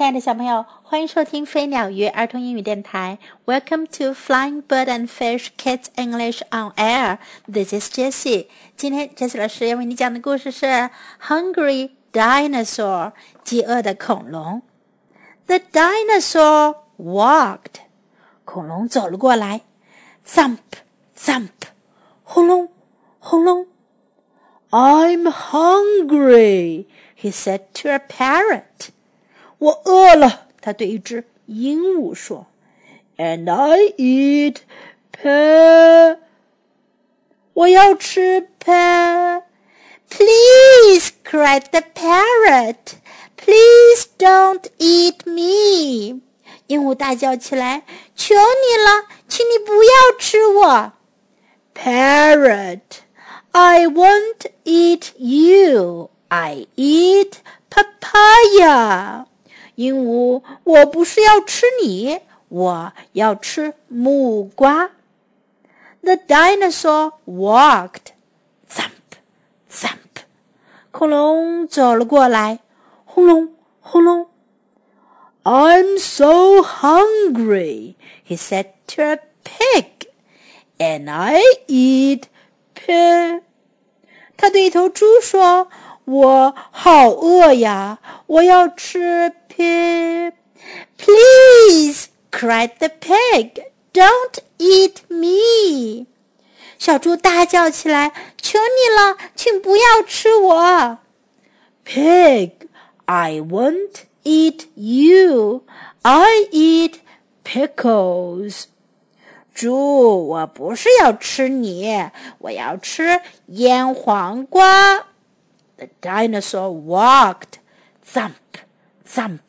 亲爱的小朋友，欢迎收听飞鸟鱼儿童英语电台。Welcome to Flying Bird and Fish Kids English on Air. This is Jessie. 今天 Jessie 老师要为你讲的故事是《Hungry Dinosaur》饥饿的恐龙。The dinosaur walked. 恐龙走了过来。Thump, thump. 轰隆，轰隆。I'm hungry, he said to a parrot. 我饿了，他对一只鹦鹉说。And I eat pear. 我要吃 pear. Please, cried the parrot. Please don't eat me. 鹦鹉大叫起来：“求你了，请你不要吃我。” Parrot, I won't eat you. I eat papaya. 鹦鹉，我不是要吃你，我要吃木瓜。The dinosaur walked, thump, thump. 恐龙走了过来，轰隆轰隆。I'm so hungry, he said to a pig, and I eat pig. 他对一头猪说：“ 我好饿呀，我要吃 pig. Please, cried the pig, don't eat me. 小猪大叫起来：“求你了，请不要吃我。” Pig, I won't eat you. I eat pickles. 猪，我不是要吃你，我要吃腌黄瓜。The dinosaur walked, thump, thump.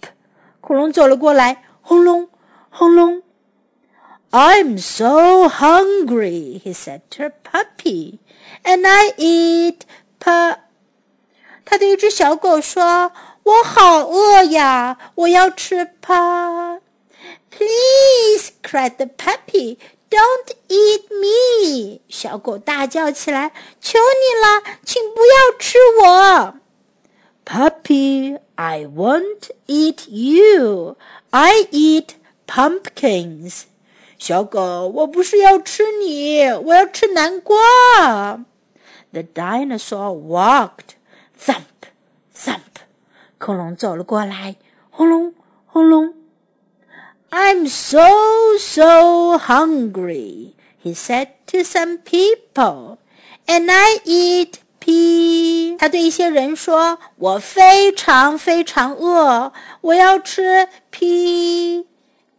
恐龙走了过来，轰隆，轰隆。I'm so hungry, he said to a puppy, and I eat pu. 他对一只小狗说：“我好饿呀，我要吃 pu。” Please, cried the puppy. Don't eat me！小狗大叫起来：“求你了，请不要吃我！” Puppy, I won't eat you. I eat pumpkins. 小狗，我不是要吃你，我要吃南瓜。The dinosaur walked, thump, thump. 恐龙走了过来，轰隆，轰隆。I'm so, so hungry, he said to some people, and I eat pea. 他对一些人说：“我非常非常饿，我要吃 pea。”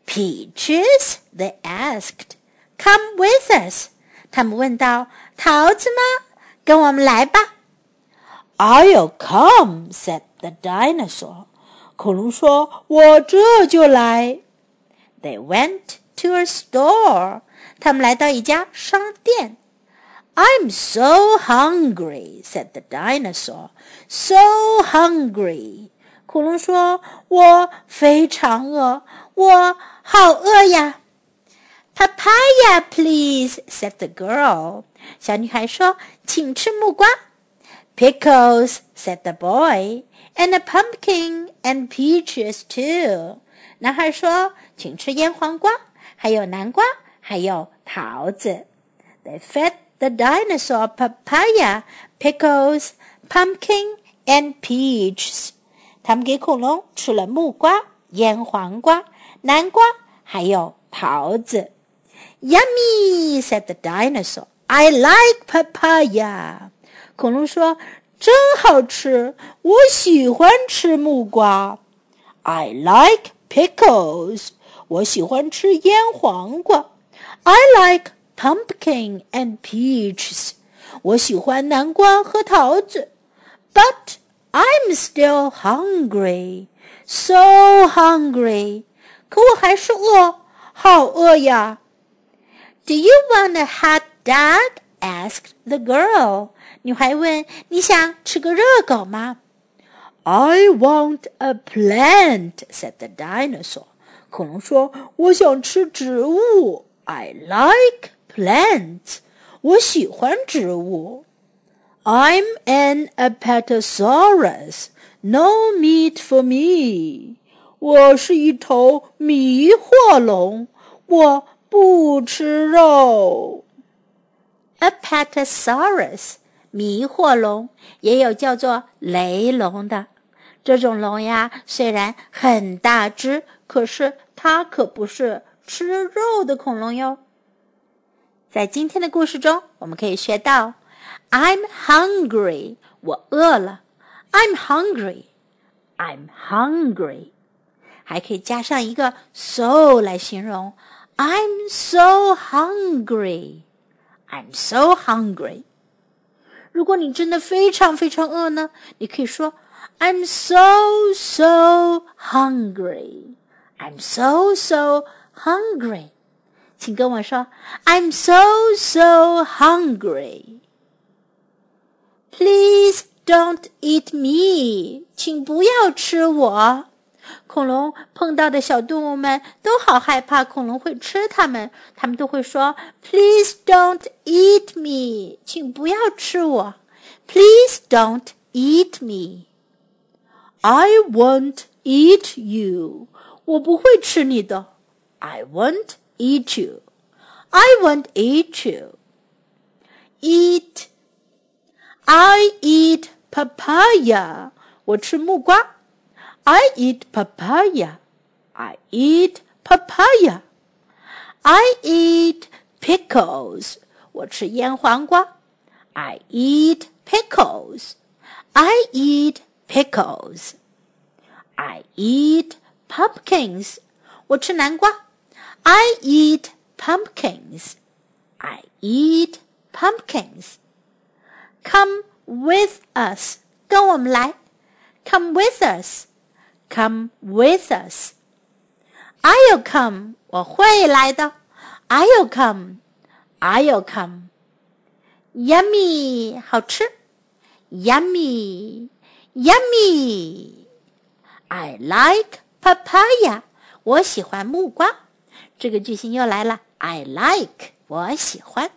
Peaches? They asked. Come with us. 他们问道：“桃子呢？跟我们来吧。” I'll come, said the dinosaur. 恐龙说：“我这就来。” ” They went to a store. 他们来到一家商店。I'm so hungry, said the dinosaur. So hungry. 恐龙说：“我非常饿，我好饿呀。” Papaya, please, said the girl. 小女孩说：“请吃木瓜。” Pickles, said the boy, and a pumpkin and peaches too. 男孩说：“请吃腌黄瓜，还有南瓜，还有桃子。” They fed the dinosaur papaya, pickles, pumpkin, and peaches. 他们给恐龙吃了木瓜、腌黄瓜、南瓜，还有桃子。Yummy, said the dinosaur. I like papaya. 恐龙说：“ 真好吃，我喜欢吃木瓜。” I like pickles. 我喜欢吃腌黄瓜。I like pumpkin and peaches. 我喜欢南瓜和桃子。But I'm still hungry, so hungry. 可我还是饿，好饿呀。Do you want a hot dog? asked the girl. 女孩问：“你想吃个热狗吗？” I want a plant," said the dinosaur. 恐龙说：“我想吃植物。” I like plants. 我喜欢植物。 I'm an apatosaurus. No meat for me. 我是一头迷惑龙，我不吃肉。 Apatosaurus，迷惑龙，也有叫做雷龙的。这种龙呀，虽然很大只，可是它可不是吃肉的恐龙哟。在今天的故事中，我们可以学到：I'm hungry，我饿了。I'm hungry，I'm hungry。还可以加上一个 so 来形容，I'm so hungry hungry，I'm so hungry。如果你真的非常非常饿呢，你可以说 I'm so so hungry，I'm so so hungry。请跟我说 I'm so so hungry。Please don't eat me，请不要吃我。 恐龙碰到的小动物们都好害怕恐龙会吃它们，他们都会说：“Please don't eat me，请不要吃我。”Please don't eat me。I won't eat you，我不会吃你的。I won't eat you。I won't eat you。Eat。I eat papaya，我吃木瓜。I eat papaya. I eat papaya. I eat pickles. 我吃腌黄瓜。I eat pickles. I eat pickles. I eat pumpkins. 我吃南瓜。I eat pumpkins. I eat pumpkins. Come with us. 跟我们来。Come with us. Come with us. I'll come. 我会来的。I'll come. I'll come. Yummy. 好吃。Yummy. Yummy. I like papaya. 我喜欢木瓜。这个句型又来了。I like. 我喜欢。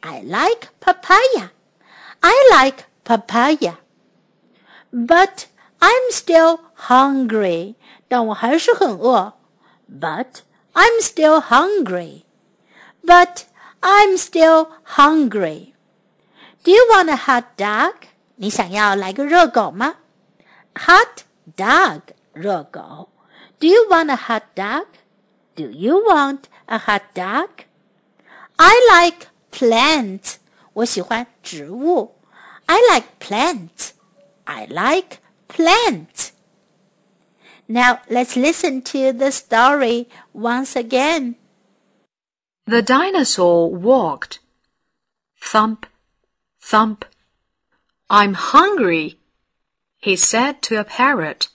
I like papaya. I like papaya. But I'm still hungry，但我还是很饿。But I'm still hungry. But I'm still hungry. Do you want a hot dog? 你想要来个热狗吗？Hot dog，热狗。Do you want a hot dog? Do you want a hot dog? I like plants. 我喜欢植物。I like plants. I like plant. Now let's listen to the story once again. The dinosaur walked. Thump, thump. I'm hungry, he said to a parrot.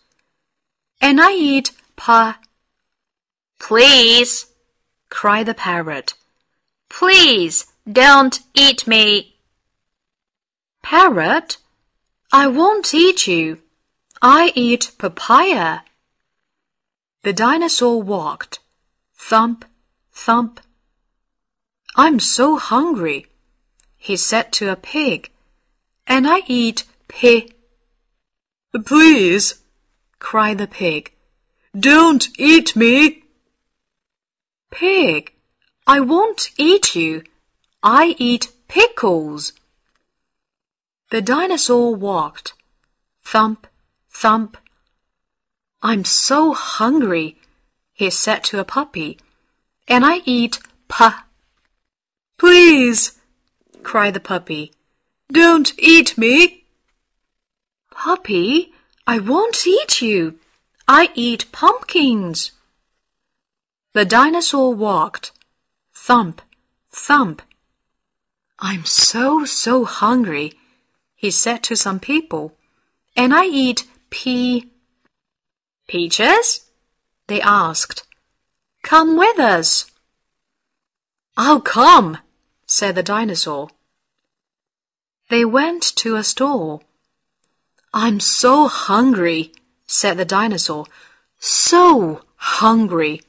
And I eat pa. Please, cried the parrot. Please don't eat me. Parrot, I won't eat you, I eat papaya. The dinosaur walked. Thump, thump. I'm so hungry, he said to a pig. And I eat pi. Please, cried the pig. Don't eat me. Pig, I won't eat you. I eat pickles. The dinosaur walked. Thump, thump. I'm so hungry, he said to a puppy, and I eat pa. Please, cried the puppy, don't eat me. Puppy, I won't eat you. I eat pumpkins. The dinosaur walked. Thump, thump. I'm so, so hungry, he said to some people, and I eat pea. Peaches? They asked. Come with us. I'll come, said the dinosaur. They went to a store. I'm so hungry, said the dinosaur. So hungry.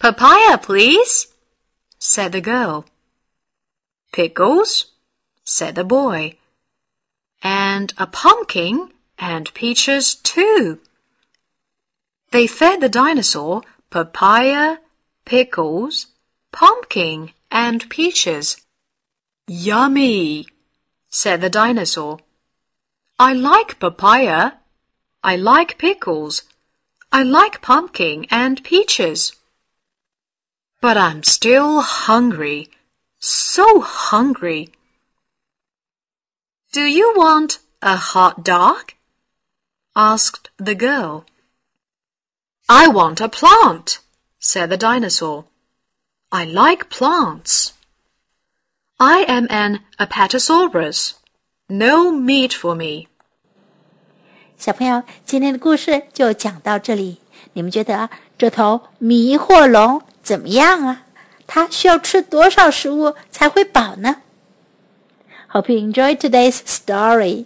Papaya, please, said the girl. Pickles, said the boy. And a pumpkin and peaches too. They fed the dinosaur papaya, pickles, pumpkin, and peaches. Yummy, said the dinosaur. I like papaya. I like pickles. I like pumpkin and peaches. But I'm still hungry. So hungry. Do you want a hot dog? asked the girl. I want a plant, said the dinosaur. I like plants. I am an Apatosaurus. No meat for me. 小朋友，今天的故事就讲到这里。你们觉得这头迷惑龙怎么样啊？它需要吃多少食物才会饱呢？Hope you enjoyed today's story.